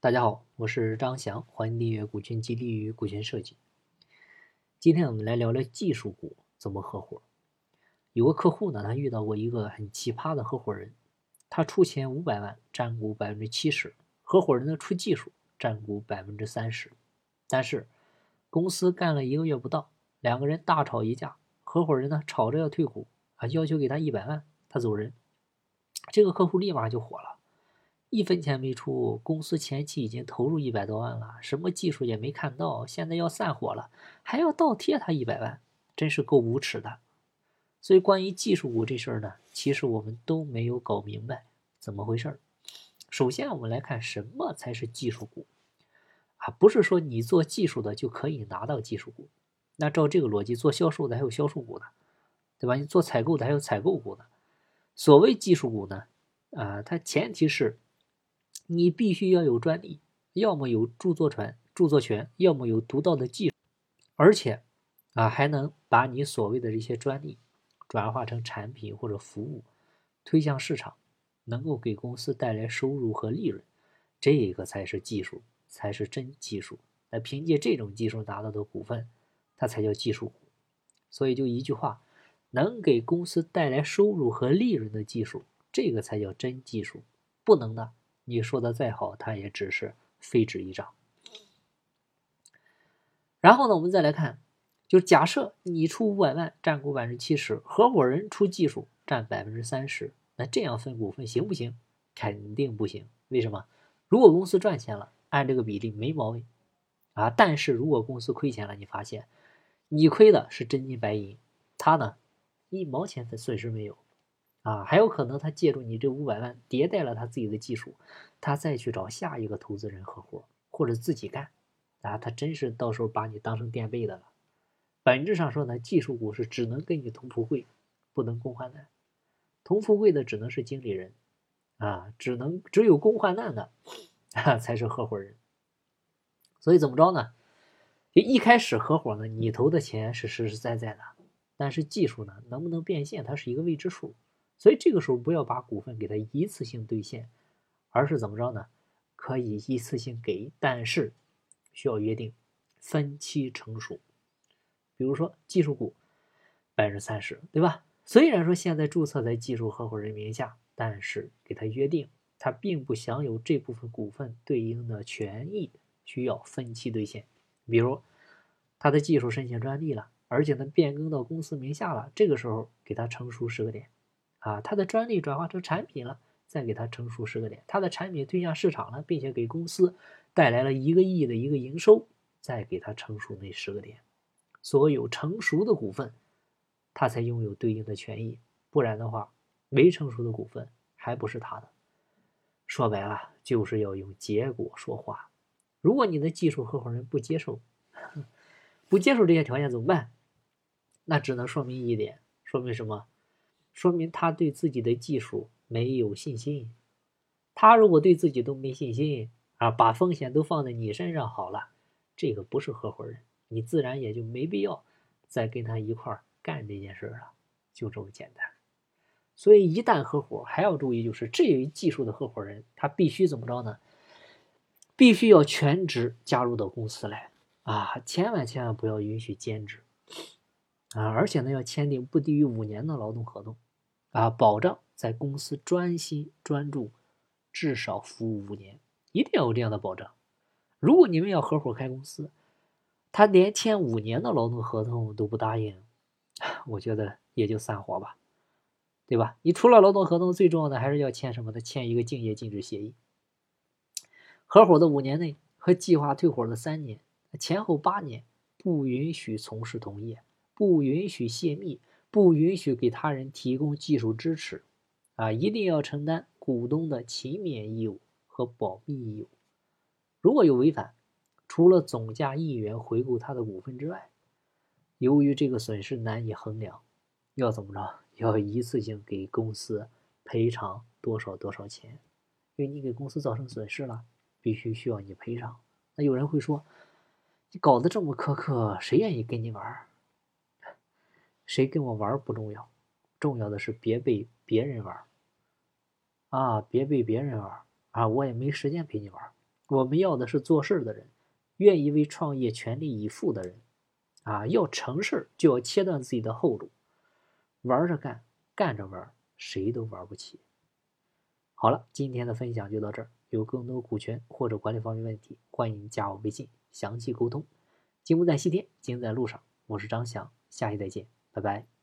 大家好，我是张翔，欢迎订阅股权激励与股权设计。今天我们来聊聊技术股怎么合伙。有个客户呢，他遇到过一个很奇葩的合伙人，他出钱五百万，占股百分之七十，合伙人呢出技术，占股百分之三十。但是公司干了一个月不到，两个人大吵一架，合伙人呢吵着要退股啊，要求给他一百万，他走人。这个客户立马就火了。一分钱没出，公司前期已经投入一百多万了，什么技术也没看到，现在要散伙了，还要倒贴他一百万，真是够无耻的。所以，关于技术股这事儿呢，其实我们都没有搞明白怎么回事儿。首先，我们来看什么才是技术股啊？不是说你做技术的就可以拿到技术股。那照这个逻辑，做销售的还有销售股呢，对吧？你做采购的还有采购股呢。所谓技术股呢，啊，它前提是。你必须要有专利，要么有著作权，著作权，要么有独到的技术，而且，啊，还能把你所谓的这些专利转化成产品或者服务，推向市场，能够给公司带来收入和利润，这个才是技术，才是真技术。那凭借这种技术拿到的股份，它才叫技术股。所以就一句话，能给公司带来收入和利润的技术，这个才叫真技术。不能的。你说的再好，它也只是废纸一张。然后呢，我们再来看，就假设你出五百万，占股百分之七十，合伙人出技术占百分之三十，那这样分股份行不行？肯定不行。为什么？如果公司赚钱了，按这个比例没毛病啊。但是如果公司亏钱了，你发现你亏的是真金白银，他呢一毛钱的损失没有。啊，还有可能他借助你这五百万迭代了他自己的技术，他再去找下一个投资人合伙或者自己干，啊，他真是到时候把你当成垫背的了。本质上说呢，技术股是只能跟你同富贵，不能共患难。同富贵的只能是经理人，啊，只能只有共患难的啊才是合伙人。所以怎么着呢？就一开始合伙呢，你投的钱是实实在在的，但是技术呢能不能变现，它是一个未知数。所以这个时候不要把股份给他一次性兑现，而是怎么着呢？可以一次性给，但是需要约定分期成熟。比如说技术股百分之三十，对吧？虽然说现在注册在技术合伙人名下，但是给他约定，他并不享有这部分股份对应的权益，需要分期兑现。比如他的技术申请专利了，而且呢变更到公司名下了，这个时候给他成熟十个点。啊，他的专利转化成产品了，再给他成熟十个点；他的产品推向市场了，并且给公司带来了一个亿的一个营收，再给他成熟那十个点。所有成熟的股份，他才拥有对应的权益，不然的话，没成熟的股份还不是他的。说白了，就是要用结果说话。如果你的技术合伙人不接受，不接受这些条件怎么办？那只能说明一点，说明什么？说明他对自己的技术没有信心。他如果对自己都没信心啊，把风险都放在你身上好了，这个不是合伙人，你自然也就没必要再跟他一块儿干这件事了，就这么简单。所以一旦合伙，还要注意，就是这一技术的合伙人，他必须怎么着呢？必须要全职加入到公司来啊，千万千万不要允许兼职啊，而且呢，要签订不低于五年的劳动合同。啊，保障在公司专心专注，至少服务五年，一定要有这样的保障。如果你们要合伙开公司，他连签五年的劳动合同都不答应，我觉得也就散伙吧，对吧？你除了劳动合同，最重要的还是要签什么的？签一个竞业禁止协议。合伙的五年内和计划退伙的三年前后八年，不允许从事同业，不允许泄密。不允许给他人提供技术支持，啊，一定要承担股东的勤勉义务和保密义务。如果有违反，除了总价一元回购他的股份之外，由于这个损失难以衡量，要怎么着？要一次性给公司赔偿多少多少钱？因为你给公司造成损失了，必须需要你赔偿。那有人会说，你搞得这么苛刻，谁愿意跟你玩？谁跟我玩不重要，重要的是别被别人玩啊！别被别人玩啊！我也没时间陪你玩，我们要的是做事的人，愿意为创业全力以赴的人。啊，要成事就要切断自己的后路，玩着干，干着玩，谁都玩不起。好了，今天的分享就到这儿。有更多股权或者管理方面问题，欢迎加我微信详细沟通。金不在西天，金在路上。我是张翔，下期再见，拜拜。